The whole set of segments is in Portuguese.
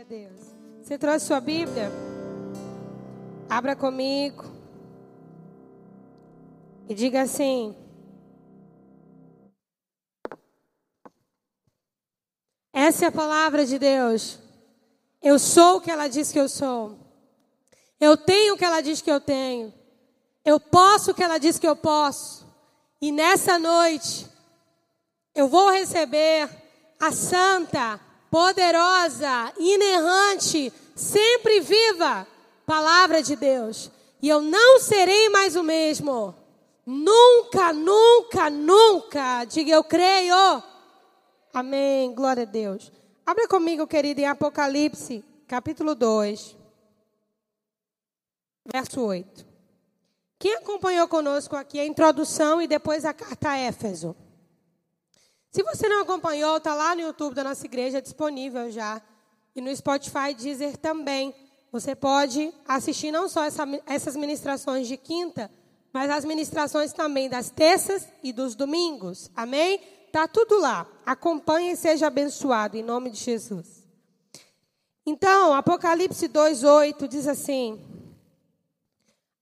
Glória a Deus. Você trouxe sua Bíblia? Abra comigo. E diga assim: Essa é a palavra de Deus. Eu sou o que ela diz que eu sou. Eu tenho o que ela diz que eu tenho. Eu posso o que ela diz que eu posso. E nessa noite, eu vou receber a santa, poderosa, inerrante, sempre viva palavra de Deus. E eu não serei mais o mesmo. Nunca, nunca, nunca. Diga eu creio. Amém. Glória a Deus. Abra comigo, querido, em Apocalipse, capítulo 2, verso 8. Quem acompanhou conosco aqui a introdução e depois a carta a Éfeso? Se você não acompanhou, está lá no YouTube da nossa igreja, disponível já. E no Spotify Deezer também. Você pode assistir não só essa, essas ministrações de quinta, mas as ministrações também das terças e dos domingos. Amém? Tá tudo lá. Acompanhe e seja abençoado em nome de Jesus. Então, Apocalipse 2:8 diz assim: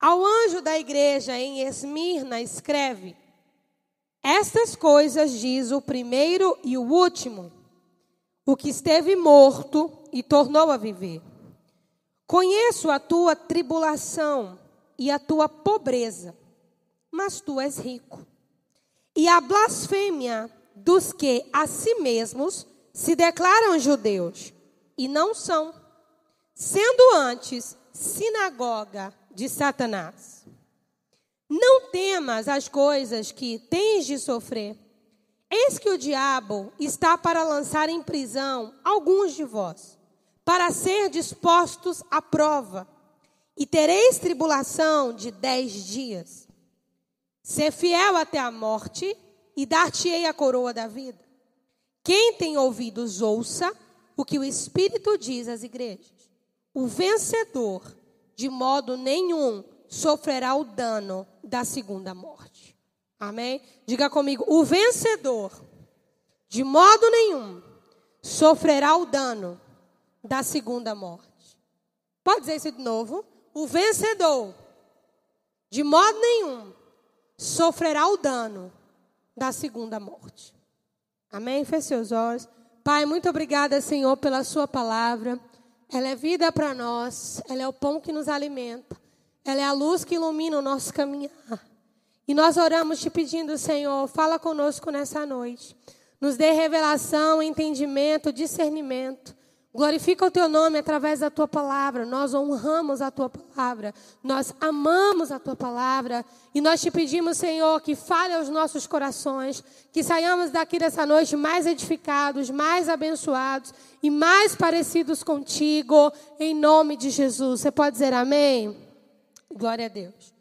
Ao anjo da igreja em Esmirna escreve: estas coisas diz o primeiro e o último, o que esteve morto e tornou a viver. Conheço a tua tribulação e a tua pobreza, mas tu és rico. E a blasfêmia dos que a si mesmos se declaram judeus e não são, sendo antes sinagoga de Satanás. Não temas as coisas que tens de sofrer. Eis que o diabo está para lançar em prisão alguns de vós, para ser dispostos à prova, e tereis tribulação de dez dias. Ser fiel até a morte, e dar-te-ei a coroa da vida. Quem tem ouvidos, ouça o que o Espírito diz às igrejas. O vencedor, de modo nenhum, sofrerá o dano da segunda morte. Amém? Diga comigo: o vencedor, de modo nenhum, sofrerá o dano da segunda morte. Pode dizer isso de novo? O vencedor, de modo nenhum, sofrerá o dano da segunda morte. Amém? Feche seus olhos. Pai, muito obrigada, Senhor, pela Sua palavra. Ela é vida para nós, ela é o pão que nos alimenta. Ela é a luz que ilumina o nosso caminhar. E nós oramos te pedindo, Senhor, fala conosco nessa noite. Nos dê revelação, entendimento, discernimento. Glorifica o teu nome através da tua palavra. Nós honramos a tua palavra. Nós amamos a tua palavra. E nós te pedimos, Senhor, que fale aos nossos corações. Que saiamos daqui dessa noite mais edificados, mais abençoados e mais parecidos contigo. Em nome de Jesus. Você pode dizer amém? Glória a Deus.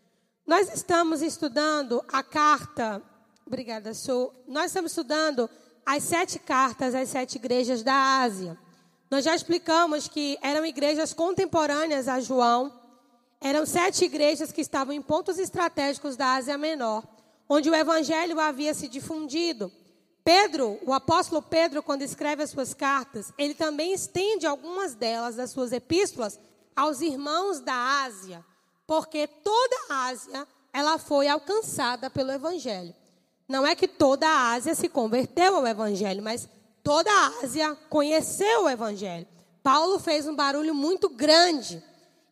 Nós estamos estudando a carta. Obrigada, Sou. Nós estamos estudando as sete cartas às sete igrejas da Ásia. Nós já explicamos que eram igrejas contemporâneas a João. Eram sete igrejas que estavam em pontos estratégicos da Ásia Menor, onde o evangelho havia se difundido. Pedro, o apóstolo Pedro, quando escreve as suas cartas, ele também estende algumas delas, das suas epístolas, aos irmãos da Ásia porque toda a Ásia ela foi alcançada pelo evangelho. Não é que toda a Ásia se converteu ao evangelho, mas toda a Ásia conheceu o evangelho. Paulo fez um barulho muito grande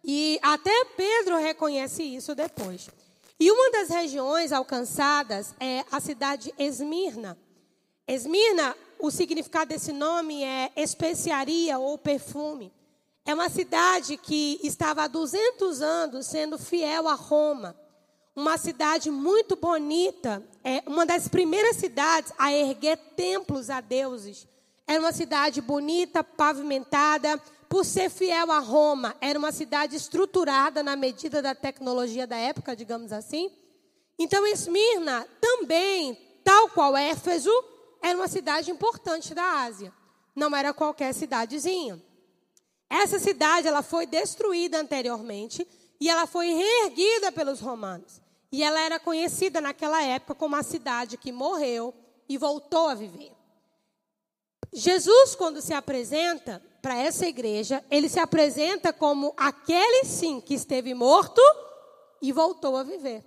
e até Pedro reconhece isso depois. E uma das regiões alcançadas é a cidade Esmirna. Esmirna, o significado desse nome é especiaria ou perfume. É uma cidade que estava há 200 anos sendo fiel a Roma. Uma cidade muito bonita, é uma das primeiras cidades a erguer templos a deuses. Era uma cidade bonita, pavimentada, por ser fiel a Roma. Era uma cidade estruturada na medida da tecnologia da época, digamos assim. Então, Esmirna também, tal qual Éfeso, era uma cidade importante da Ásia. Não era qualquer cidadezinha. Essa cidade ela foi destruída anteriormente e ela foi reerguida pelos romanos. E ela era conhecida naquela época como a cidade que morreu e voltou a viver. Jesus, quando se apresenta, para essa igreja, ele se apresenta como aquele sim que esteve morto e voltou a viver.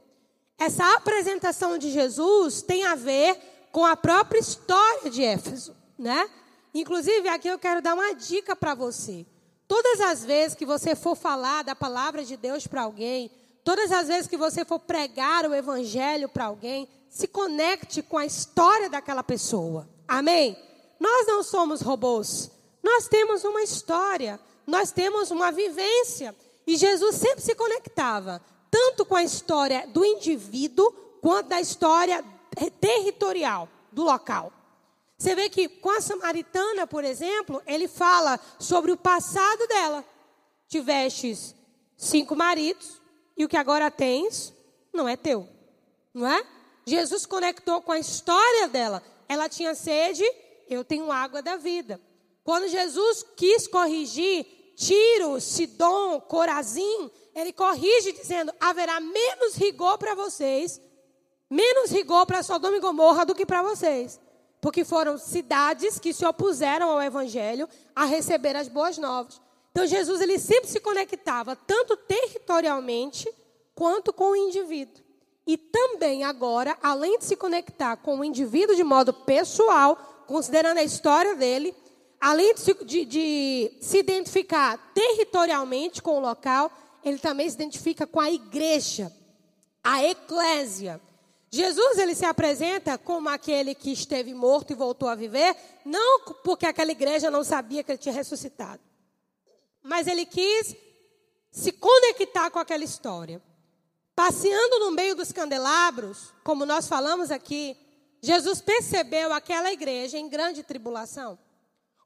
Essa apresentação de Jesus tem a ver com a própria história de Éfeso, né? Inclusive, aqui eu quero dar uma dica para você. Todas as vezes que você for falar da palavra de Deus para alguém, todas as vezes que você for pregar o evangelho para alguém, se conecte com a história daquela pessoa. Amém? Nós não somos robôs. Nós temos uma história, nós temos uma vivência. E Jesus sempre se conectava, tanto com a história do indivíduo, quanto da história territorial do local. Você vê que com a samaritana, por exemplo, ele fala sobre o passado dela. Tivestes cinco maridos e o que agora tens não é teu, não é? Jesus conectou com a história dela. Ela tinha sede, eu tenho água da vida. Quando Jesus quis corrigir Tiro, Sidom, Corazim, ele corrige dizendo: haverá menos rigor para vocês, menos rigor para Sodoma e Gomorra do que para vocês. Porque foram cidades que se opuseram ao evangelho a receber as boas novas. Então Jesus ele sempre se conectava tanto territorialmente quanto com o indivíduo. E também agora, além de se conectar com o indivíduo de modo pessoal, considerando a história dele, além de se, de, de se identificar territorialmente com o local, ele também se identifica com a igreja, a eclésia. Jesus ele se apresenta como aquele que esteve morto e voltou a viver, não porque aquela igreja não sabia que ele tinha ressuscitado, mas ele quis se conectar com aquela história. Passeando no meio dos candelabros, como nós falamos aqui, Jesus percebeu aquela igreja em grande tribulação.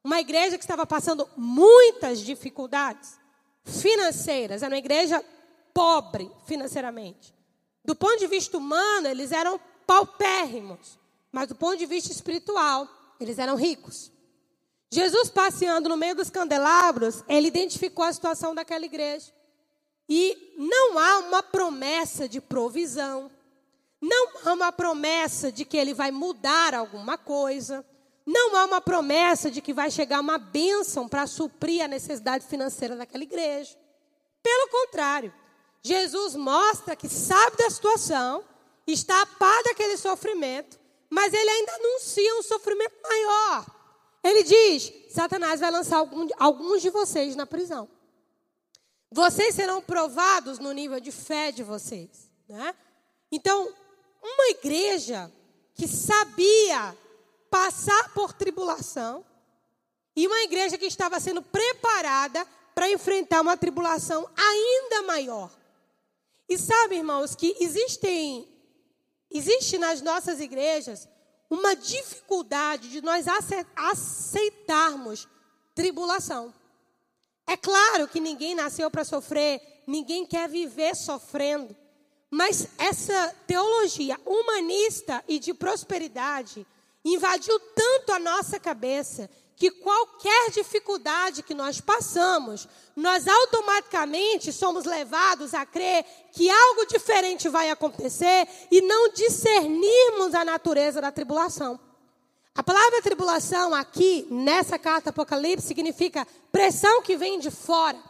Uma igreja que estava passando muitas dificuldades financeiras, era uma igreja pobre financeiramente. Do ponto de vista humano, eles eram paupérrimos, mas do ponto de vista espiritual, eles eram ricos. Jesus passeando no meio dos candelabros, ele identificou a situação daquela igreja. E não há uma promessa de provisão, não há uma promessa de que ele vai mudar alguma coisa, não há uma promessa de que vai chegar uma bênção para suprir a necessidade financeira daquela igreja. Pelo contrário, Jesus mostra que sabe da situação, está a par daquele sofrimento, mas ele ainda anuncia um sofrimento maior. Ele diz: Satanás vai lançar algum, alguns de vocês na prisão. Vocês serão provados no nível de fé de vocês. Né? Então, uma igreja que sabia passar por tribulação e uma igreja que estava sendo preparada para enfrentar uma tribulação ainda maior. E sabe, irmãos, que existem, existe nas nossas igrejas uma dificuldade de nós aceitarmos tribulação. É claro que ninguém nasceu para sofrer, ninguém quer viver sofrendo. Mas essa teologia humanista e de prosperidade invadiu tanto a nossa cabeça que qualquer dificuldade que nós passamos, nós automaticamente somos levados a crer que algo diferente vai acontecer e não discernirmos a natureza da tribulação. A palavra tribulação aqui, nessa carta Apocalipse, significa pressão que vem de fora.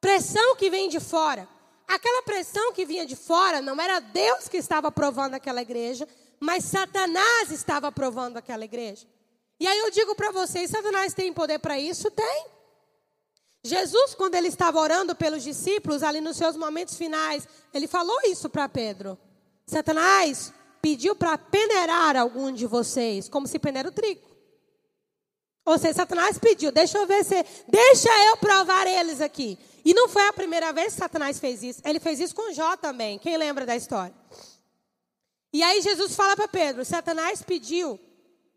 Pressão que vem de fora. Aquela pressão que vinha de fora não era Deus que estava provando aquela igreja, mas Satanás estava provando aquela igreja. E aí eu digo para vocês: Satanás tem poder para isso? Tem. Jesus, quando ele estava orando pelos discípulos, ali nos seus momentos finais, ele falou isso para Pedro. Satanás pediu para peneirar algum de vocês, como se peneira o trigo. Ou seja, Satanás pediu, deixa eu ver se, deixa eu provar eles aqui. E não foi a primeira vez que Satanás fez isso. Ele fez isso com Jó também. Quem lembra da história? E aí Jesus fala para Pedro: Satanás pediu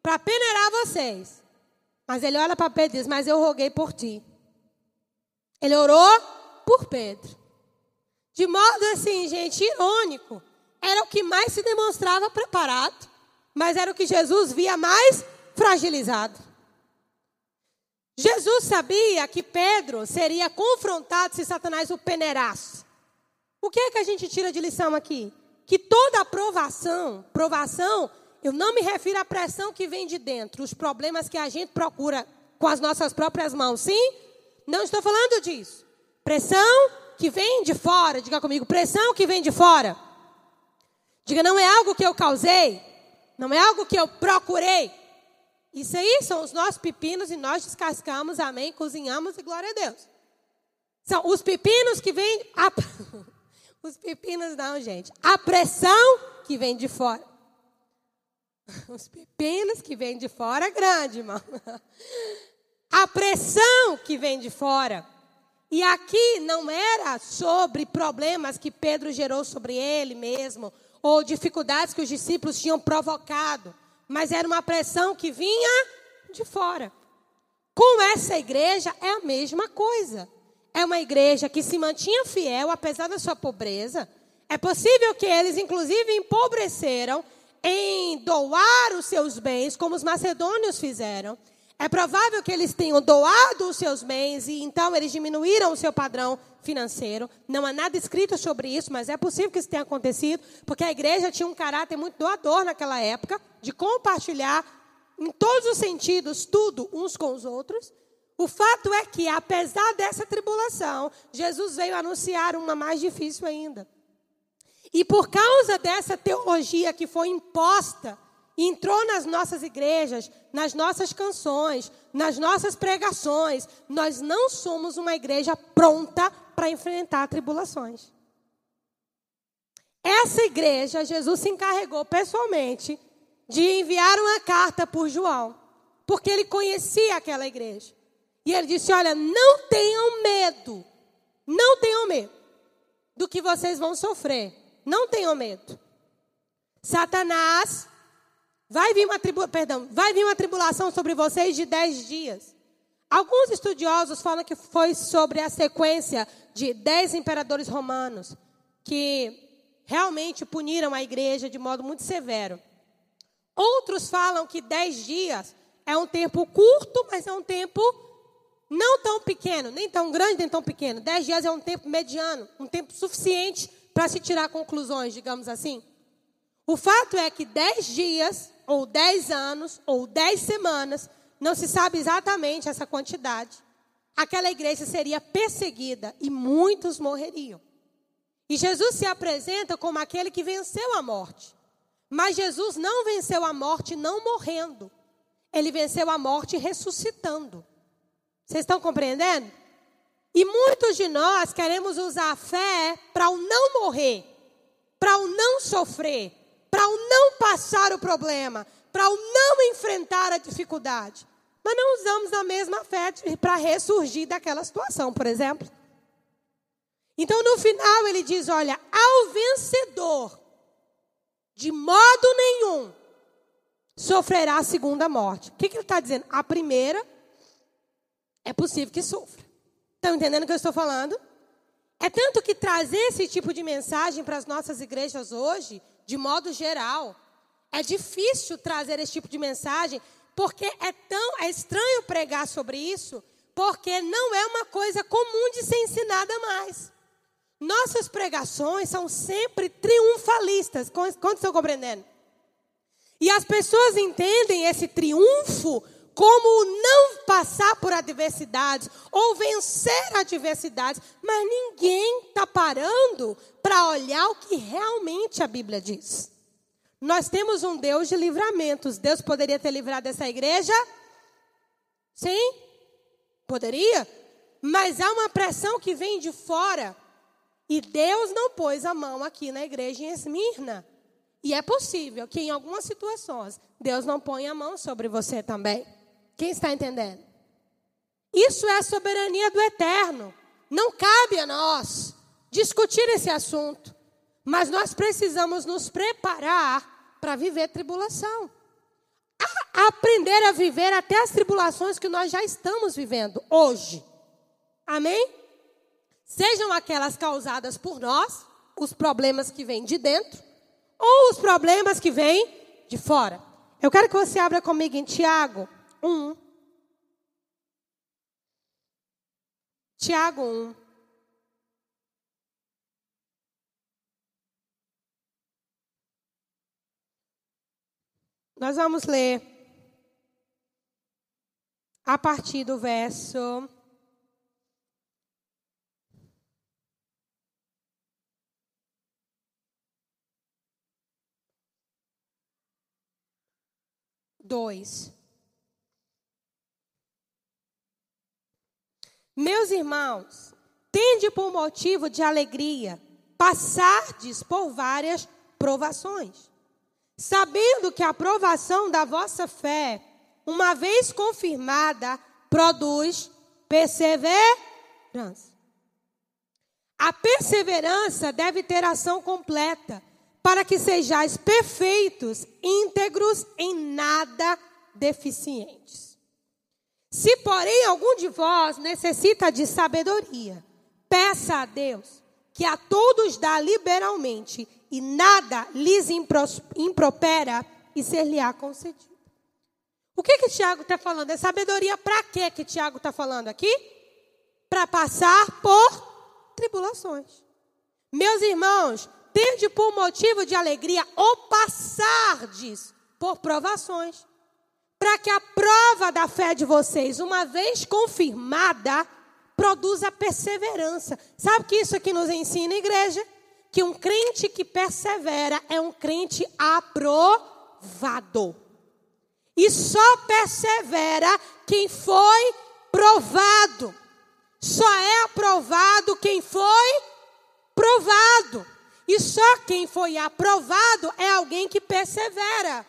para peneirar vocês. Mas ele olha para Pedro e diz: Mas eu roguei por ti. Ele orou por Pedro. De modo assim, gente, irônico. Era o que mais se demonstrava preparado, mas era o que Jesus via mais fragilizado. Jesus sabia que Pedro seria confrontado se Satanás o peneirasse. O que é que a gente tira de lição aqui? Que toda aprovação, provação eu não me refiro à pressão que vem de dentro, os problemas que a gente procura com as nossas próprias mãos. Sim? Não estou falando disso. Pressão que vem de fora. Diga comigo, pressão que vem de fora. Diga, não é algo que eu causei. Não é algo que eu procurei. Isso aí são os nossos pepinos e nós descascamos, amém, cozinhamos e glória a Deus. São os pepinos que vêm. A... Os pepinos não, gente. A pressão que vem de fora. Os pepinos que vêm de fora é grande, irmão. A pressão que vem de fora. E aqui não era sobre problemas que Pedro gerou sobre ele mesmo, ou dificuldades que os discípulos tinham provocado mas era uma pressão que vinha de fora. Com essa igreja é a mesma coisa. É uma igreja que se mantinha fiel apesar da sua pobreza. É possível que eles, inclusive, empobreceram em doar os seus bens, como os macedônios fizeram. É provável que eles tenham doado os seus bens e então eles diminuíram o seu padrão financeiro. Não há nada escrito sobre isso, mas é possível que isso tenha acontecido, porque a igreja tinha um caráter muito doador naquela época, de compartilhar em todos os sentidos tudo uns com os outros. O fato é que, apesar dessa tribulação, Jesus veio anunciar uma mais difícil ainda. E por causa dessa teologia que foi imposta, entrou nas nossas igrejas, nas nossas canções, nas nossas pregações, nós não somos uma igreja pronta para enfrentar tribulações. Essa igreja, Jesus se encarregou pessoalmente de enviar uma carta por João, porque ele conhecia aquela igreja. E ele disse: Olha, não tenham medo, não tenham medo do que vocês vão sofrer, não tenham medo. Satanás vai vir uma tribulação, perdão, vai vir uma tribulação sobre vocês de dez dias. Alguns estudiosos falam que foi sobre a sequência de dez imperadores romanos que realmente puniram a igreja de modo muito severo. Outros falam que dez dias é um tempo curto, mas é um tempo não tão pequeno, nem tão grande, nem tão pequeno. Dez dias é um tempo mediano, um tempo suficiente para se tirar conclusões, digamos assim. O fato é que dez dias, ou dez anos, ou dez semanas, não se sabe exatamente essa quantidade, aquela igreja seria perseguida e muitos morreriam. E Jesus se apresenta como aquele que venceu a morte. Mas Jesus não venceu a morte não morrendo. Ele venceu a morte ressuscitando. Vocês estão compreendendo? E muitos de nós queremos usar a fé para o não morrer, para o não sofrer, para o não passar o problema, para o não enfrentar a dificuldade. Mas não usamos a mesma fé para ressurgir daquela situação, por exemplo. Então, no final, ele diz: Olha, ao vencedor, de modo nenhum, sofrerá a segunda morte. O que, que ele está dizendo? A primeira, é possível que sofra. Estão entendendo o que eu estou falando? É tanto que trazer esse tipo de mensagem para as nossas igrejas hoje, de modo geral, é difícil trazer esse tipo de mensagem, porque é tão é estranho pregar sobre isso, porque não é uma coisa comum de ser ensinada mais. Nossas pregações são sempre triunfalistas. Quantos estão compreendendo? E as pessoas entendem esse triunfo como não passar por adversidades ou vencer adversidades, mas ninguém está parando para olhar o que realmente a Bíblia diz. Nós temos um Deus de livramentos. Deus poderia ter livrado essa igreja? Sim, poderia. Mas há uma pressão que vem de fora. E Deus não pôs a mão aqui na igreja em Esmirna. E é possível que em algumas situações Deus não ponha a mão sobre você também. Quem está entendendo? Isso é a soberania do eterno. Não cabe a nós discutir esse assunto. Mas nós precisamos nos preparar para viver tribulação. A aprender a viver até as tribulações que nós já estamos vivendo hoje. Amém? Sejam aquelas causadas por nós, os problemas que vêm de dentro, ou os problemas que vêm de fora. Eu quero que você abra comigo em Tiago 1. Tiago 1. Nós vamos ler a partir do verso. Dois. Meus irmãos, tende por motivo de alegria passardes por várias provações, sabendo que a provação da vossa fé, uma vez confirmada, produz perseverança. A perseverança deve ter ação completa, para que sejais perfeitos, íntegros, em nada deficientes. Se, porém, algum de vós necessita de sabedoria, peça a Deus, que a todos dá liberalmente, e nada lhes impropera, e ser-lhe-á concedido. O que que Tiago está falando? É sabedoria para quê que Tiago está falando aqui? Para passar por tribulações. Meus irmãos, tende por motivo de alegria ou passardes por provações para que a prova da fé de vocês, uma vez confirmada, produza perseverança. Sabe que isso aqui nos ensina, igreja? Que um crente que persevera é um crente aprovado. E só persevera quem foi provado. Só é aprovado quem foi provado. E só quem foi aprovado é alguém que persevera.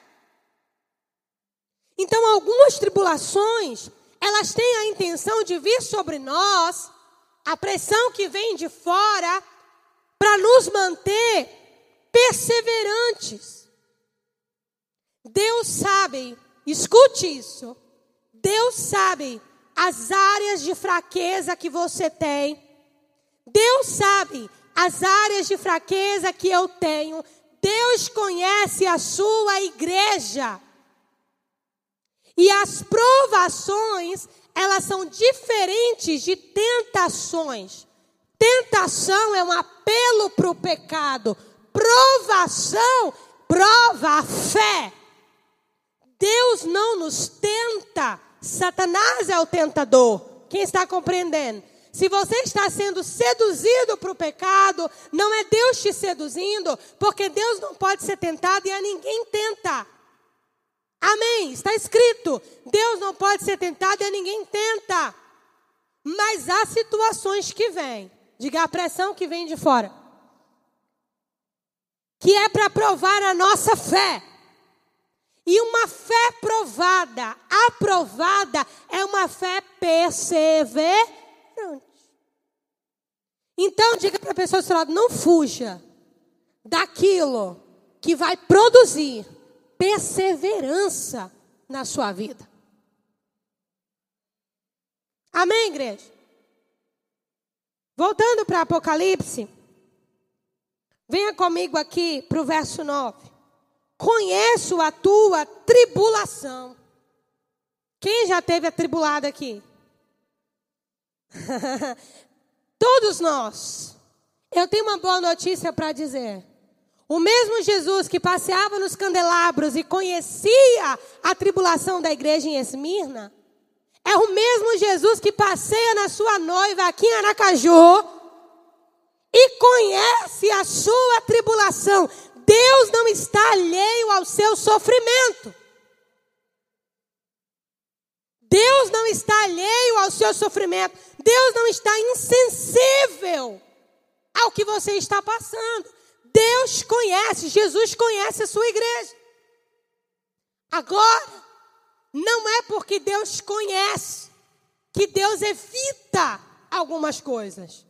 Então, algumas tribulações, elas têm a intenção de vir sobre nós, a pressão que vem de fora, para nos manter perseverantes. Deus sabe, escute isso. Deus sabe as áreas de fraqueza que você tem. Deus sabe as áreas de fraqueza que eu tenho. Deus conhece a sua igreja. E as provações, elas são diferentes de tentações. Tentação é um apelo para o pecado. Provação prova a fé. Deus não nos tenta. Satanás é o tentador. Quem está compreendendo? Se você está sendo seduzido para o pecado, não é Deus te seduzindo, porque Deus não pode ser tentado e a ninguém tenta. Amém. Está escrito: Deus não pode ser tentado e ninguém tenta. Mas há situações que vêm. Diga a pressão que vem de fora. Que é para provar a nossa fé. E uma fé provada, aprovada, é uma fé perseverante. Então, diga para a pessoa do seu lado: não fuja daquilo que vai produzir perseverança na sua vida. Amém, igreja? Voltando para Apocalipse, venha comigo aqui para o verso 9. Conheço a tua tribulação. Quem já teve atribulado aqui? Todos nós. Eu tenho uma boa notícia para dizer. O mesmo Jesus que passeava nos candelabros e conhecia a tribulação da igreja em Esmirna, é o mesmo Jesus que passeia na sua noiva aqui em Aracaju e conhece a sua tribulação. Deus não está alheio ao seu sofrimento. Deus não está alheio ao seu sofrimento. Deus não está insensível ao que você está passando. Deus conhece, Jesus conhece a sua igreja. Agora, não é porque Deus conhece que Deus evita algumas coisas.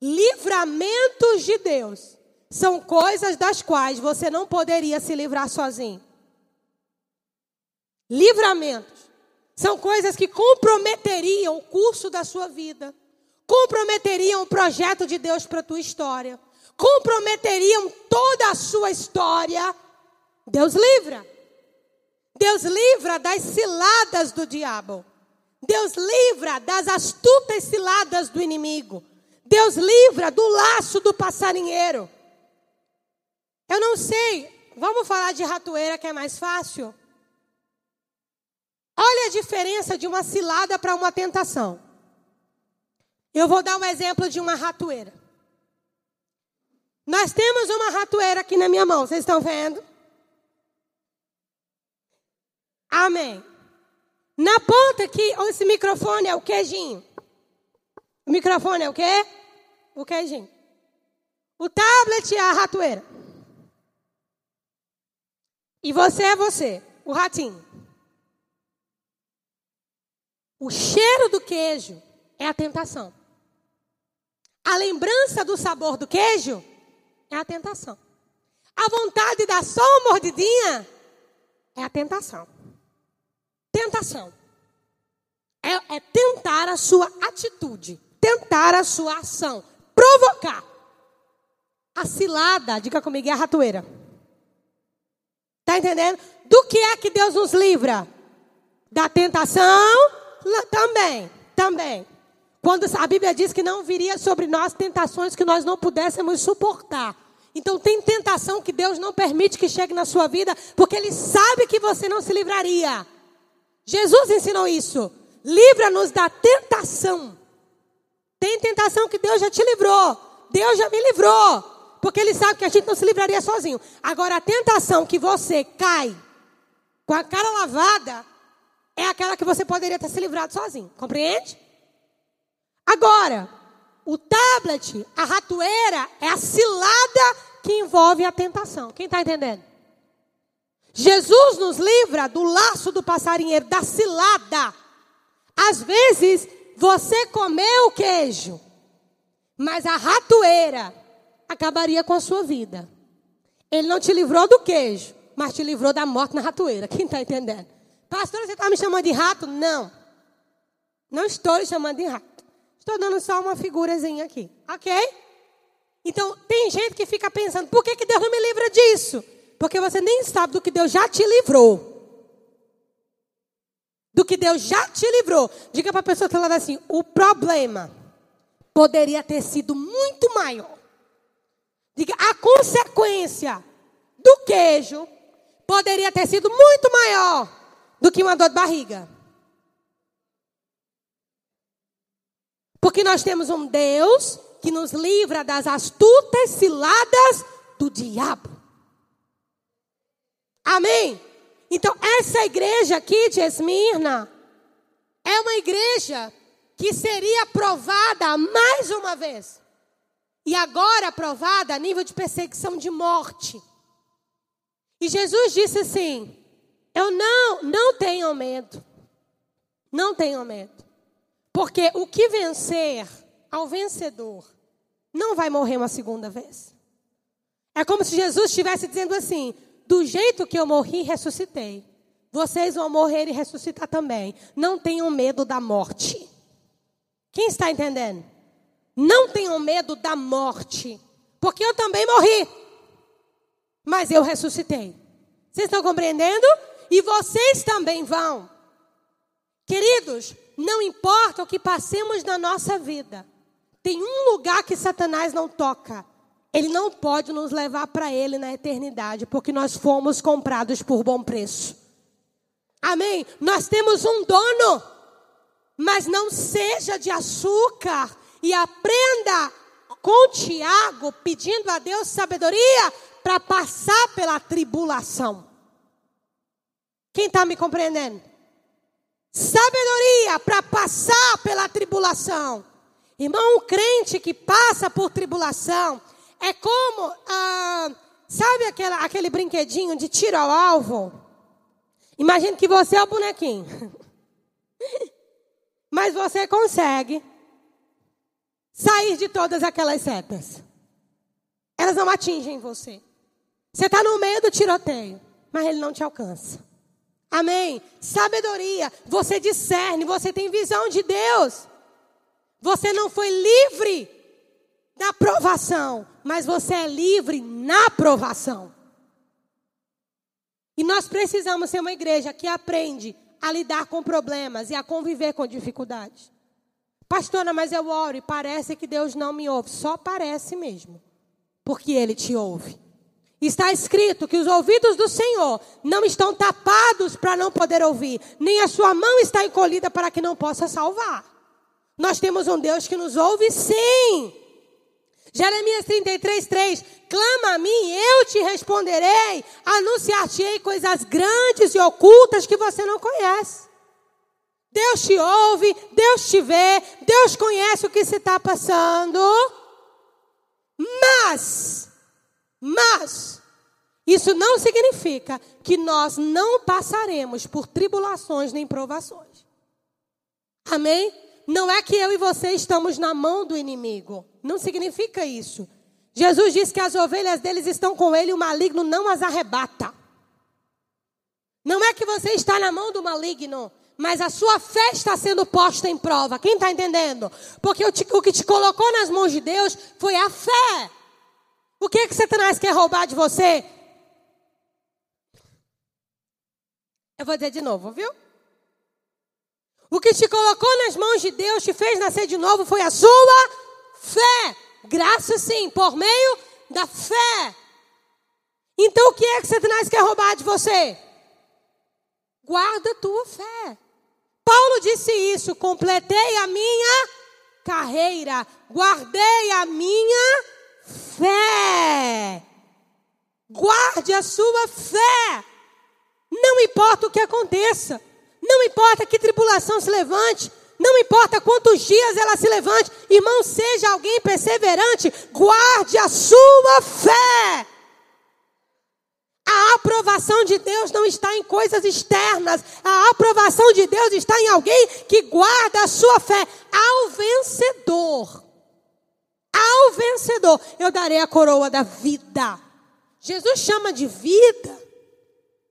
Livramentos de Deus são coisas das quais você não poderia se livrar sozinho. Livramentos são coisas que comprometeriam o curso da sua vida, comprometeriam o projeto de Deus para a tua história comprometeriam toda a sua história, Deus livra. Deus livra das ciladas do diabo. Deus livra das astutas ciladas do inimigo. Deus livra do laço do passarinheiro. Eu não sei, vamos falar de ratoeira que é mais fácil? Olha a diferença de uma cilada para uma tentação. Eu vou dar um exemplo de uma ratoeira. Nós temos uma ratoeira aqui na minha mão, vocês estão vendo? Amém. Na ponta aqui, esse microfone é o queijinho. O microfone é o quê? O queijinho. O tablet é a ratoeira. E você é você, o ratinho. O cheiro do queijo é a tentação. A lembrança do sabor do queijo é a tentação. A vontade de dar só uma mordidinha é a tentação. Tentação. É, é tentar a sua atitude, tentar a sua ação, provocar. A cilada, diga comigo, é a ratoeira. Está entendendo? Do que é que Deus nos livra? Da tentação também, também. Quando a Bíblia diz que não viria sobre nós tentações que nós não pudéssemos suportar. Então tem tentação que Deus não permite que chegue na sua vida, porque Ele sabe que você não se livraria. Jesus ensinou isso. Livra-nos da tentação. Tem tentação que Deus já te livrou. Deus já me livrou. Porque Ele sabe que a gente não se livraria sozinho. Agora, a tentação que você cai com a cara lavada, é aquela que você poderia ter se livrado sozinho. Compreende? Agora, o tablet, a ratoeira, é a cilada que envolve a tentação. Quem está entendendo? Jesus nos livra do laço do passarinheiro, da cilada. Às vezes, você comeu o queijo, mas a ratoeira acabaria com a sua vida. Ele não te livrou do queijo, mas te livrou da morte na ratoeira. Quem está entendendo? Pastor, você está me chamando de rato? Não. Não estou lhe chamando de rato. Estou dando só uma figurazinha aqui. Ok? Então, tem gente que fica pensando, por que, que Deus não me livra disso? Porque você nem sabe do que Deus já te livrou. Do que Deus já te livrou. Diga para a pessoa que está lá assim: o problema poderia ter sido muito maior. Diga, a consequência do queijo poderia ter sido muito maior do que uma dor de barriga. Porque nós temos um Deus que nos livra das astutas ciladas do diabo. Amém? Então, essa igreja aqui de Esmirna é uma igreja que seria aprovada mais uma vez. E agora aprovada a nível de perseguição de morte. E Jesus disse assim: eu não, não tenho medo. Não tenho medo. Porque o que vencer ao vencedor não vai morrer uma segunda vez. É como se Jesus estivesse dizendo assim: do jeito que eu morri, ressuscitei. Vocês vão morrer e ressuscitar também. Não tenham medo da morte. Quem está entendendo? Não tenham medo da morte. Porque eu também morri. Mas eu ressuscitei. Vocês estão compreendendo? E vocês também vão. Queridos, não importa o que passemos na nossa vida, tem um lugar que Satanás não toca. Ele não pode nos levar para ele na eternidade, porque nós fomos comprados por bom preço. Amém? Nós temos um dono, mas não seja de açúcar e aprenda com Tiago, pedindo a Deus sabedoria para passar pela tribulação. Quem está me compreendendo? Sabedoria para passar pela tribulação. Irmão, um crente que passa por tribulação é como, ah, sabe aquela, aquele brinquedinho de tiro ao alvo? Imagine que você é o bonequinho. Mas você consegue sair de todas aquelas setas. Elas não atingem você. Você está no meio do tiroteio, mas ele não te alcança. Amém? Sabedoria. Você discerne, você tem visão de Deus. Você não foi livre da provação, mas você é livre na provação. E nós precisamos ser uma igreja que aprende a lidar com problemas e a conviver com dificuldades. Pastora, mas eu oro e parece que Deus não me ouve. Só parece mesmo. Porque Ele te ouve. Está escrito que os ouvidos do Senhor não estão tapados para não poder ouvir, nem a sua mão está encolhida para que não possa salvar. Nós temos um Deus que nos ouve sim. Jeremias 33, 3: Clama a mim, eu te responderei, anunciar-te-ei coisas grandes e ocultas que você não conhece. Deus te ouve, Deus te vê, Deus conhece o que se está passando. Mas, mas, isso não significa que nós não passaremos por tribulações nem provações. Amém? Não é que eu e você estamos na mão do inimigo. Não significa isso. Jesus disse que as ovelhas deles estão com ele e o maligno não as arrebata. Não é que você está na mão do maligno, mas a sua fé está sendo posta em prova. Quem está entendendo? Porque o, que te colocou nas mãos de Deus foi a fé. O que, é que Satanás quer roubar de você? Eu vou dizer de novo, viu? O que te colocou nas mãos de Deus, te fez nascer de novo, foi a sua fé. Graça sim, por meio da fé. Então o que é que Satanás quer roubar de você? Guarda a tua fé. Paulo disse isso: completei a minha carreira, guardei a minha fé. Guarde a sua fé. Não importa o que aconteça, não importa que tribulação se levante, não importa quantos dias ela se levante, irmão, seja alguém perseverante, guarde a sua fé. A aprovação de Deus não está em coisas externas. A aprovação de Deus está em alguém que guarda a sua fé. Ao vencedor. Ao vencedor, eu darei a coroa da vida. Jesus chama de vida,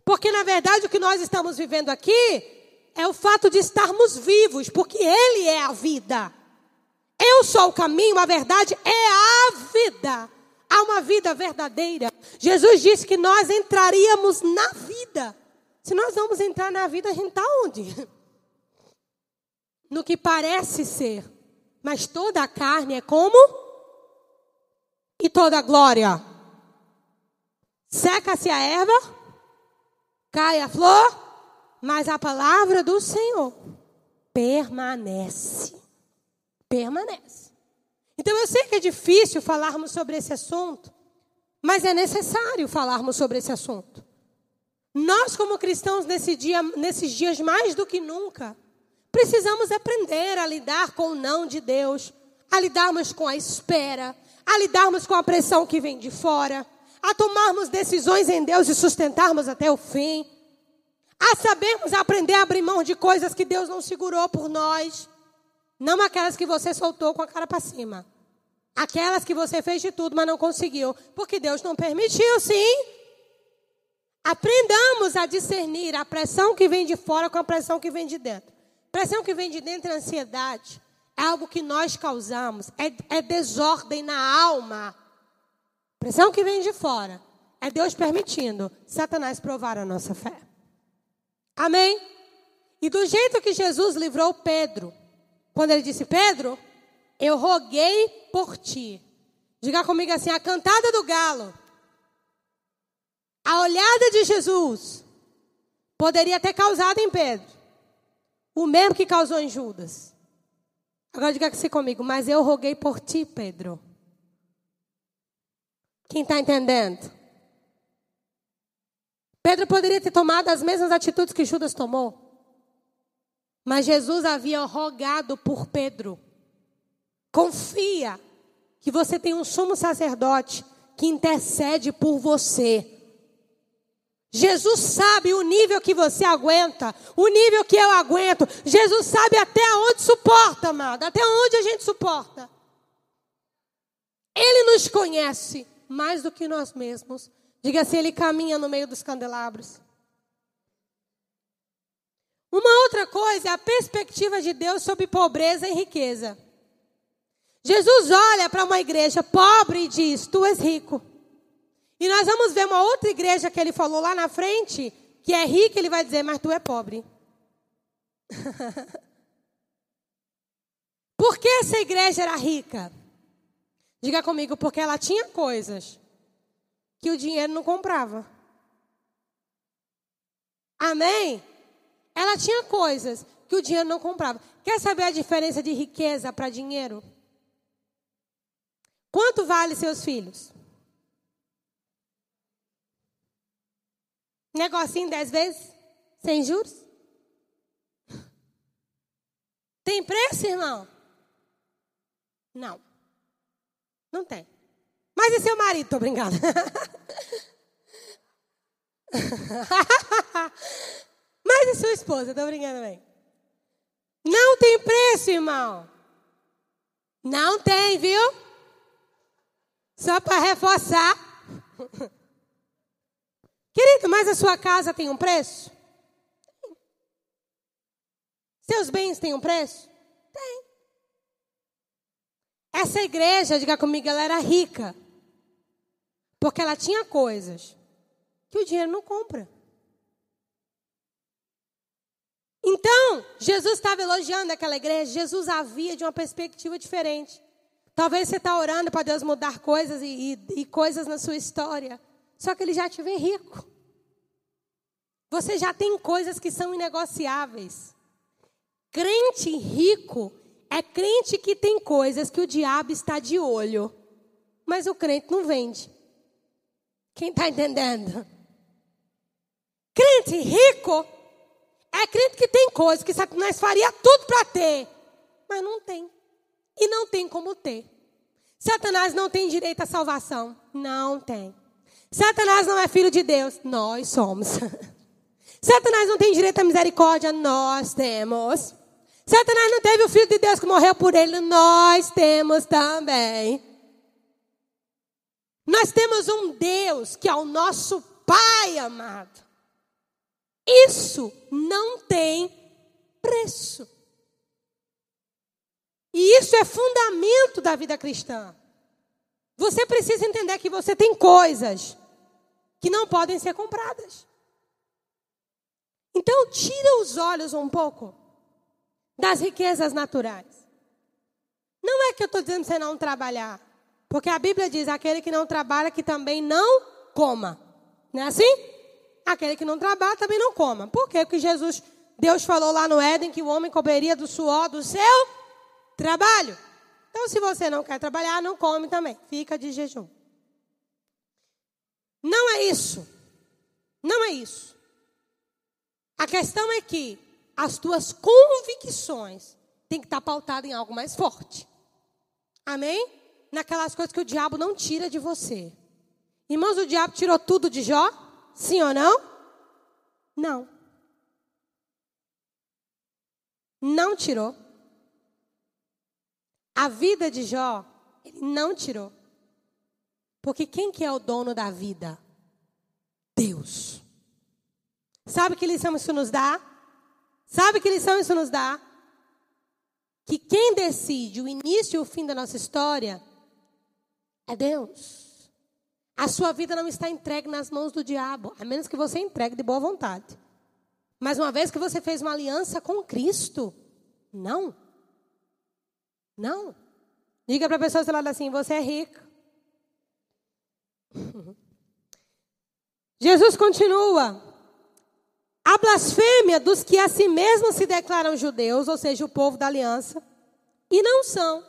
porque na verdade o que nós estamos vivendo aqui é o fato de estarmos vivos, porque Ele é a vida. Eu sou o caminho, a verdade é a vida. Há uma vida verdadeira. Jesus disse que nós entraríamos na vida. Se nós vamos entrar na vida, a gente está onde? No que parece ser. Mas toda a carne é como? E toda a glória. Seca-se a erva, cai a flor, mas a palavra do Senhor permanece. Permanece. Então eu sei que é difícil falarmos sobre esse assunto, mas é necessário falarmos sobre esse assunto. Nós, como cristãos, nesse dia, nesses dias mais do que nunca, precisamos aprender a lidar com o não de Deus, a lidarmos com a espera, a lidarmos com a pressão que vem de fora, a tomarmos decisões em Deus e sustentarmos até o fim a sabermos aprender a abrir mão de coisas que Deus não segurou por nós, não aquelas que você soltou com a cara para cima, aquelas que você fez de tudo, mas não conseguiu, porque Deus não permitiu, sim. Aprendamos a discernir a pressão que vem de fora com a pressão que vem de dentro. Pressão que vem de dentro é ansiedade, é algo que nós causamos, é, é desordem na alma. Pressão que vem de fora é Deus permitindo Satanás provar a nossa fé. Amém? E do jeito que Jesus livrou Pedro, quando ele disse: Pedro, eu roguei por ti. Diga comigo assim: a cantada do galo, a olhada de Jesus, poderia ter causado em Pedro o mesmo que causou em Judas. Agora diga assim comigo: mas eu roguei por ti, Pedro. Quem está entendendo? Pedro poderia ter tomado as mesmas atitudes que Judas tomou. Mas Jesus havia rogado por Pedro. Confia que você tem um sumo sacerdote que intercede por você. Jesus sabe o nível que você aguenta, o nível que eu aguento. Jesus sabe até onde suporta, amado, até onde a gente suporta. Ele nos conhece mais do que nós mesmos. Diga assim: ele caminha no meio dos candelabros. Uma outra coisa é a perspectiva de Deus sobre pobreza e riqueza. Jesus olha para uma igreja pobre e diz: Tu és rico. E nós vamos ver uma outra igreja que ele falou lá na frente, que é rica, ele vai dizer: Mas tu é pobre. Por que essa igreja era rica? Diga comigo, porque ela tinha coisas que o dinheiro não comprava. Amém? Ela tinha coisas que o dinheiro não comprava. Quer saber a diferença de riqueza para dinheiro? Quanto vale seus filhos? Negocinho dez vezes? Sem juros? Tem preço, irmão? Não. Não tem. Mas e seu marido? Tô brincando. Mas e sua esposa? Tô brincando também. Não tem preço, irmão. Não tem, viu? Só para reforçar. Querido, mas a sua casa tem um preço? Tem. Seus bens têm um preço? Tem. Essa igreja, diga comigo, ela era rica. Porque ela tinha coisas que o dinheiro não compra. Então, Jesus estava elogiando aquela igreja, Jesus havia de uma perspectiva diferente. Talvez você está orando para Deus mudar coisas e, e, e, coisas na sua história, só que Ele já te vê rico. Você já tem coisas que são inegociáveis. Crente rico é crente que tem coisas que o diabo está de olho, mas o crente não vende. Quem está entendendo? Crente rico é crente que tem coisas que Satanás faria tudo para ter, mas não tem. E não tem como ter. Satanás não tem direito à salvação. Não tem. Satanás não é filho de Deus. Nós somos. Satanás não tem direito à misericórdia. Nós temos. Satanás não teve o filho de Deus que morreu por ele. Nós temos também. Nós temos um Deus que é o nosso Pai amado. Isso não tem preço. E isso é fundamento da vida cristã. Você precisa entender que você tem coisas que não podem ser compradas. Então, tira os olhos um pouco das riquezas naturais. Não é que eu estou dizendo você não trabalhar. Porque a Bíblia diz: aquele que não trabalha, que também não coma. Não é assim? aquele que não trabalha também não coma. Por quê? Porque Jesus, Deus falou lá no Éden que o homem comeria do suor do seu trabalho. Então, se você não quer trabalhar, não come também. Fica de jejum. Não é isso. Não é isso. A questão é que as tuas convicções têm que estar pautadas em algo mais forte. Amém? Naquelas coisas que o diabo não tira de você. Irmãos, o diabo tirou tudo de Jó? Sim ou não? Não. Não tirou. A vida de Jó, ele não tirou. Porque quem que é o dono da vida? Deus. Sabe que lição isso nos dá? Sabe que lição isso nos dá? Que quem decide o início e o fim da nossa história é Deus. A sua vida não está entregue nas mãos do diabo, a menos que você entregue de boa vontade. Mas uma vez que você fez uma aliança com Cristo, não. Não. Diga para a pessoa do lado assim: você é rico. Jesus continua. A blasfêmia dos que a si mesmos se declaram judeus, ou seja, o povo da aliança, e não são,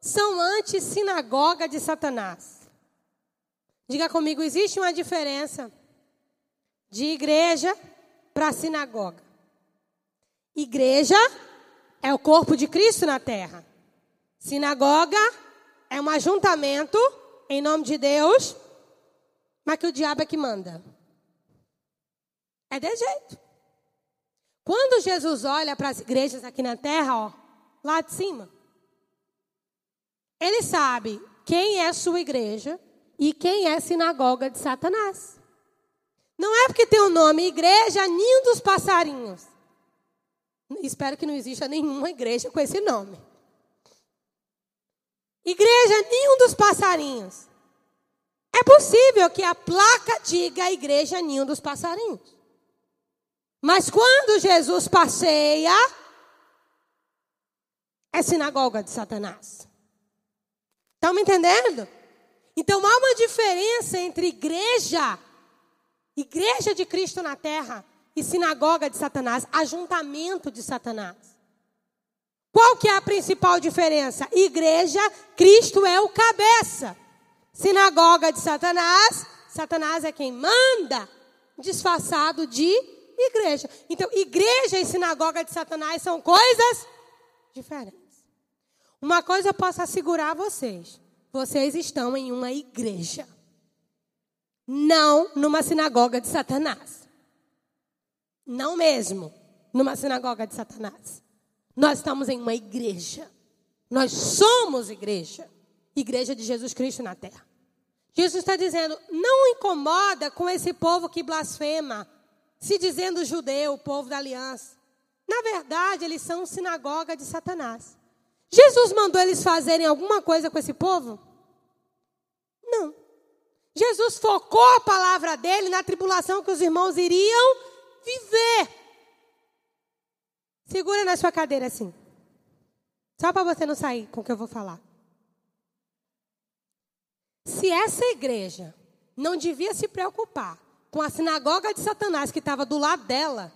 são anti-sinagoga de Satanás. Diga comigo, existe uma diferença de igreja para sinagoga. Igreja é o corpo de Cristo na terra. Sinagoga é um ajuntamento em nome de Deus, mas que o diabo é que manda. É de jeito. Quando Jesus olha para as igrejas aqui na terra, ó, lá de cima, ele sabe quem é sua igreja e quem é sinagoga de Satanás. Não é porque tem o nome igreja ninho dos passarinhos. Espero que não exista nenhuma igreja com esse nome. Igreja ninho dos passarinhos. É possível que a placa diga igreja ninho dos passarinhos. Mas quando Jesus passeia, é sinagoga de Satanás. Estão me entendendo? Então há uma diferença entre igreja, igreja de Cristo na terra, e sinagoga de Satanás, ajuntamento de Satanás. Qual que é a principal diferença? Igreja, Cristo é o cabeça. Sinagoga de Satanás, Satanás é quem manda, disfarçado de igreja. Então, igreja e sinagoga de Satanás são coisas diferentes. Uma coisa eu posso assegurar a vocês: vocês estão em uma igreja, não numa sinagoga de Satanás. Não mesmo numa sinagoga de Satanás. Nós estamos em uma igreja. Nós somos igreja. Igreja de Jesus Cristo na terra. Jesus está dizendo: não incomoda com esse povo que blasfema, se dizendo judeu, povo da aliança. Na verdade, eles são sinagoga de Satanás. Jesus mandou eles fazerem alguma coisa com esse povo? Não. Jesus focou a palavra dele na tribulação que os irmãos iriam viver. Segura na sua cadeira assim. Só para você não sair com o que eu vou falar. Se essa igreja não devia se preocupar com a sinagoga de Satanás que estava do lado dela,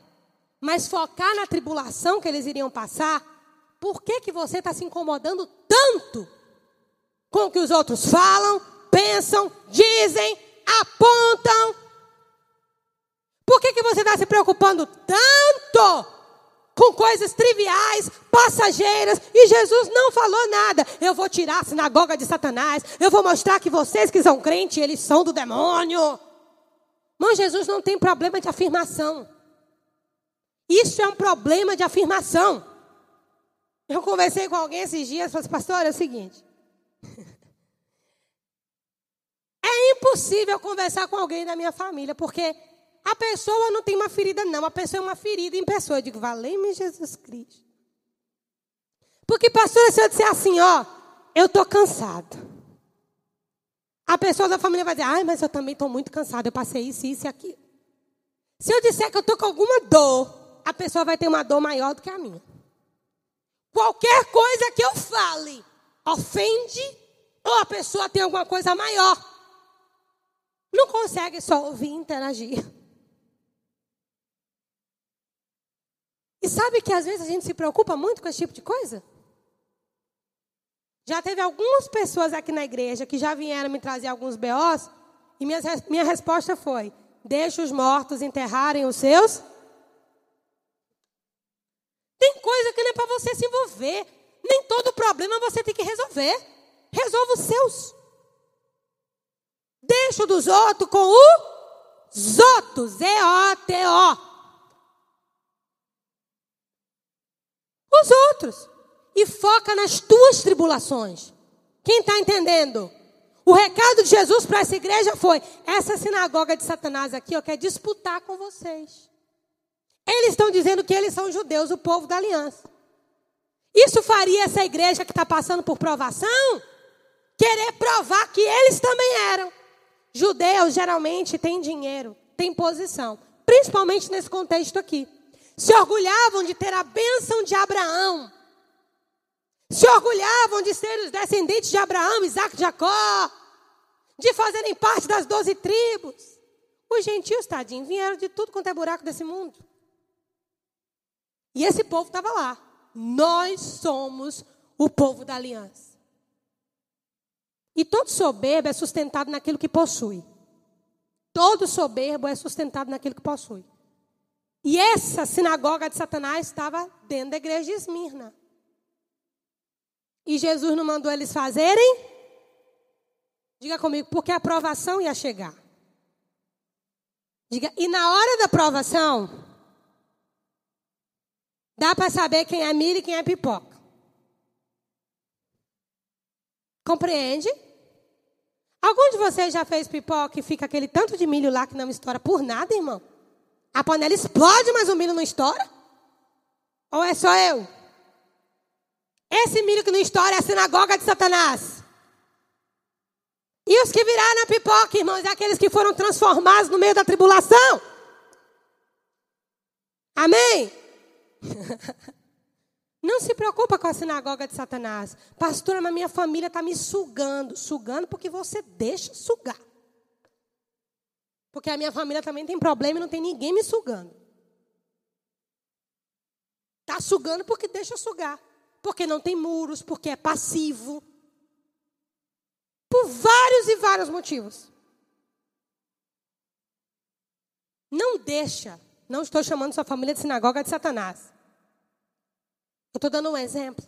mas focar na tribulação que eles iriam passar, por que, que você está se incomodando tanto com o que os outros falam, pensam, dizem, apontam? Por que, que você está se preocupando tanto com coisas triviais, passageiras, e Jesus não falou nada. Eu vou tirar a sinagoga de Satanás, eu vou mostrar que vocês que são crentes, eles são do demônio. Mas Jesus não tem problema de afirmação. Isso é um problema de afirmação. Eu conversei com alguém esses dias e falei pastor, é o seguinte. É impossível conversar com alguém da minha família, porque a pessoa não tem uma ferida, não. A pessoa é uma ferida em pessoa. Eu digo, valeu-me Jesus Cristo. Porque, pastor, se eu disser assim, ó, eu estou cansado. A pessoa da família vai dizer, ai, mas eu também estou muito cansado. Eu passei isso, isso e aquilo. Se eu disser que eu estou com alguma dor, a pessoa vai ter uma dor maior do que a minha. Qualquer coisa que eu fale ofende, ou a pessoa tem alguma coisa maior. Não consegue só ouvir e interagir. E sabe que às vezes a gente se preocupa muito com esse tipo de coisa? Já teve algumas pessoas aqui na igreja que já vieram me trazer alguns BOs e minha, minha resposta foi: deixa os mortos enterrarem os seus. Tem coisa que não é para você se envolver. Nem todo problema você tem que resolver. Resolva os seus. Deixa o dos outros com os outros. Z-O-T-O. Os outros. E foca nas tuas tribulações. Quem está entendendo? O recado de Jesus para essa igreja foi: essa sinagoga de Satanás aqui, eu quero disputar com vocês. Eles estão dizendo que eles são judeus, o povo da aliança. Isso faria essa igreja que está passando por provação querer provar que eles também eram. Judeus geralmente têm dinheiro, têm posição, principalmente nesse contexto aqui se orgulhavam de ter a bênção de Abraão, se orgulhavam de ser os descendentes de Abraão, Isaac, Jacó, de fazerem parte das doze tribos. Os gentios, tadinhos, vieram de tudo quanto é buraco desse mundo. E esse povo estava lá. Nós somos o povo da aliança. E todo soberbo é sustentado naquilo que possui. Todo soberbo é sustentado naquilo que possui. E essa sinagoga de Satanás estava dentro da igreja de Esmirna. E Jesus não mandou eles fazerem? Diga comigo, porque a aprovação ia chegar. Diga, e na hora da aprovação, dá para saber quem é milho e quem é pipoca. Compreende? Algum de vocês já fez pipoca e fica aquele tanto de milho lá que não estoura por nada, irmão? A panela explode, mas o milho não estoura? Ou é só eu? Esse milho que não estoura é a sinagoga de Satanás. E os que viraram na pipoca, irmãos, é aqueles que foram transformados no meio da tribulação. Amém? Não se preocupa com a sinagoga de Satanás. Pastora, mas minha família está me sugando. Sugando porque você deixa sugar. Porque a minha família também tem problema e não tem ninguém me sugando. Está sugando porque deixa sugar. Porque não tem muros, porque é passivo. Por vários e vários motivos. Não deixa. Não estou chamando sua família de sinagoga de Satanás. Eu estou dando um exemplo.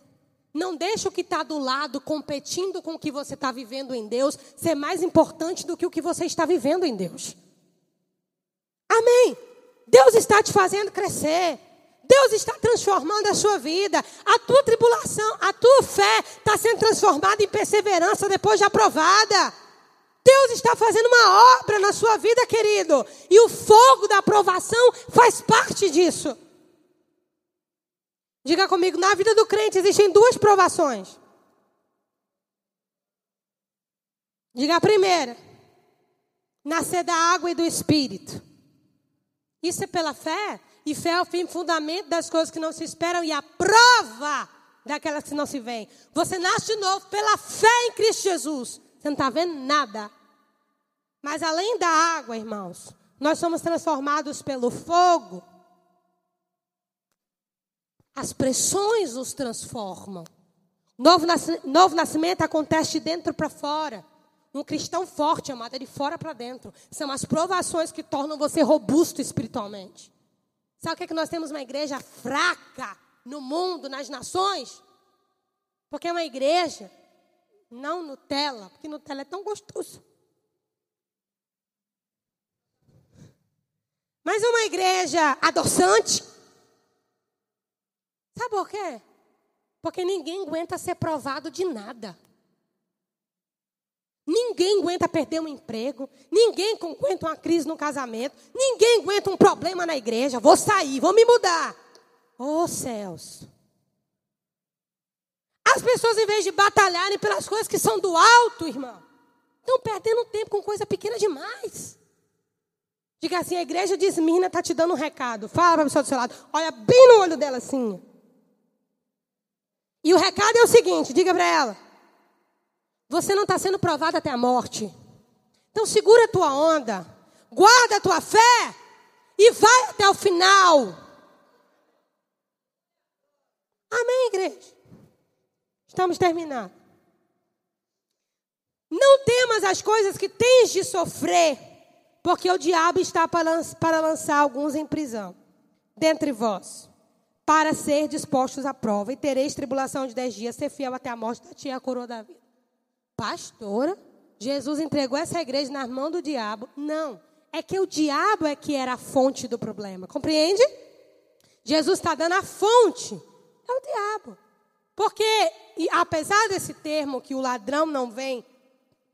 Não deixa o que está do lado, competindo com o que você está vivendo em Deus, ser mais importante do que o que você está vivendo em Deus. Amém. Deus está te fazendo crescer. Deus está transformando a sua vida. A tua tribulação, a tua fé está sendo transformada em perseverança depois de aprovada. Deus está fazendo uma obra na sua vida, querido. E o fogo da aprovação faz parte disso. Diga comigo, na vida do crente existem duas provações. Diga a primeira: nascer da água e do espírito. Isso é pela fé. E fé é o fim fundamento das coisas que não se esperam e a prova daquelas que não se veem. Você nasce de novo pela fé em Cristo Jesus. Você não está vendo nada. Mas além da água, irmãos, nós somos transformados pelo fogo. As pressões nos transformam. Novo, novo nascimento acontece de dentro para fora. Um cristão forte, amado, é de fora para dentro. São as provações que tornam você robusto espiritualmente. Sabe o que, é que nós temos uma igreja fraca no mundo, nas nações? Porque é uma igreja, não Nutella, porque Nutella é tão gostoso. Mas uma igreja adoçante. Sabe por quê? Porque ninguém aguenta ser provado de nada. Ninguém aguenta perder um emprego, ninguém aguenta uma crise no casamento, ninguém aguenta um problema na igreja. Vou sair, vou me mudar. Oh céus. As pessoas, em vez de batalharem pelas coisas que são do alto, irmão, estão perdendo tempo com coisa pequena demais. Diga assim: a igreja de Esmirna está te dando um recado. Fala para a pessoa do seu lado. Olha bem no olho dela assim. E o recado é o seguinte: diga para ela. Você não está sendo provado até a morte. Então segura a tua onda, guarda a tua fé e vai até o final. Amém, igreja? Estamos terminando. Não temas as coisas que tens de sofrer, porque o diabo está para lançar alguns em prisão, dentre vós, para ser dispostos à prova, e tereis tribulação de dez dias, ser fiel até a morte, da tia a coroa da vida. Pastora, Jesus entregou essa igreja nas mãos do diabo. Não, é que o diabo é que era a fonte do problema. Compreende? Jesus está dando a fonte. É o diabo. Porque, apesar desse termo que o ladrão não vem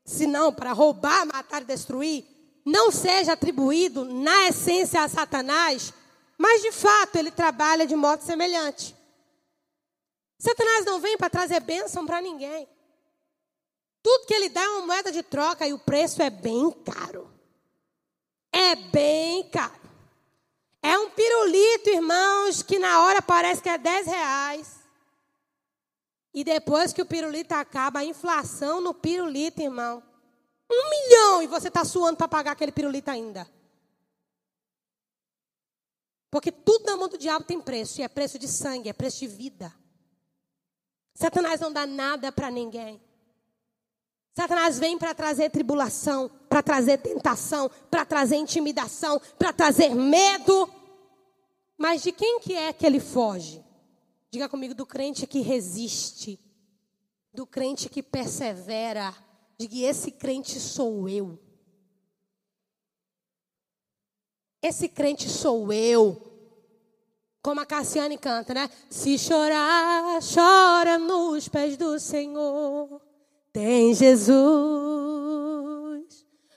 senão para roubar, matar e destruir, não seja atribuído na essência a Satanás, mas de fato ele trabalha de modo semelhante. Satanás não vem para trazer bênção para ninguém. Tudo que ele dá é uma moeda de troca e o preço é bem caro. É bem caro. É um pirulito, irmãos, que na hora parece que é 10 reais. E depois que o pirulito acaba, a inflação no pirulito, irmão. Um milhão e você está suando para pagar aquele pirulito ainda. Porque tudo na mão do diabo tem preço. E é preço de sangue, é preço de vida. Satanás não dá nada para ninguém. Satanás vem para trazer tribulação, para trazer tentação, para trazer intimidação, para trazer medo. Mas de quem que é que ele foge? Diga comigo, do crente que resiste, do crente que persevera. Diga, esse crente sou eu. Esse crente sou eu. Como a Cassiane canta, né? Se chorar, chora nos pés do Senhor. Tem Jesus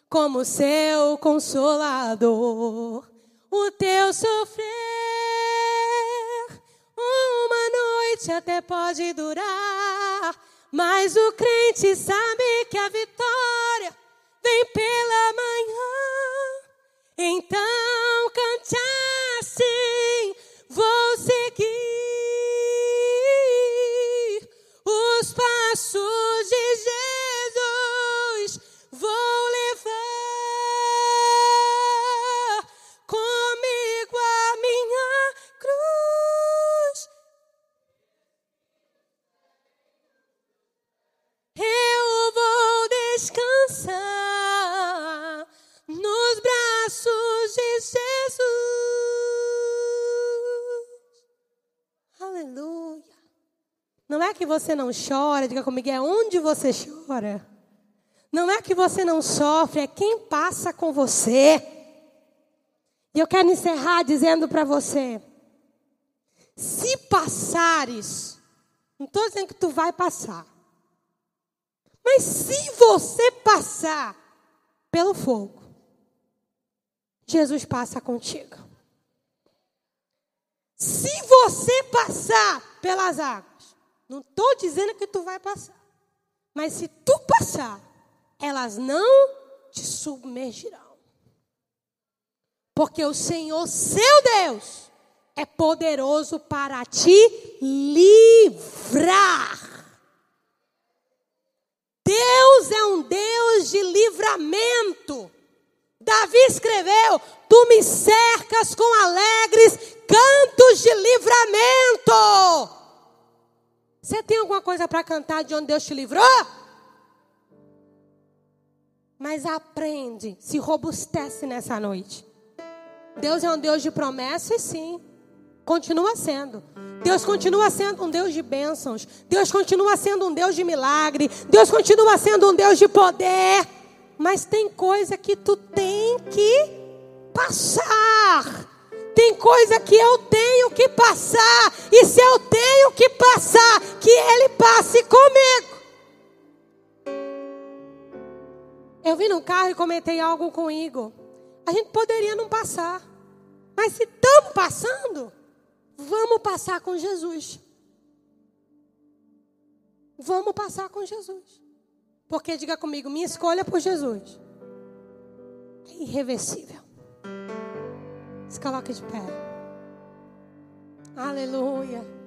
como seu consolador. O teu sofrer, uma noite até pode durar, mas o crente sabe que a vitória vem pela manhã. Então cante assim, você não chora, diga comigo, é onde você chora. Não é que você não sofre, é quem passa com você. E eu quero encerrar dizendo para você: se passares, não estou dizendo que tu vai passar, mas se você passar pelo fogo, Jesus passa contigo. Se você passar pelas águas, não estou dizendo que tu vai passar, mas se tu passar, elas não te submergirão. Porque o Senhor, seu Deus, é poderoso para te livrar. Deus é um Deus de livramento. Davi escreveu: Tu me cercas com alegres cantos de livramento. Você tem alguma coisa para cantar de onde Deus te livrou? Mas aprende, se robustece nessa noite. Deus é um Deus de promessas, sim. Continua sendo. Deus continua sendo um Deus de bênçãos. Deus continua sendo um Deus de milagre. Deus continua sendo um Deus de poder. Mas tem coisa que tu tem que passar. Tem coisa que eu tenho que passar. E se eu tenho que passar, que Ele passe comigo. Eu vim no carro e comentei algo com o Igor. A gente poderia não passar. Mas se estamos passando, Vamos passar com Jesus. Vamos passar com Jesus. Porque diga comigo, minha escolha por Jesus é irreversível. Se coloque de pé. Aleluia.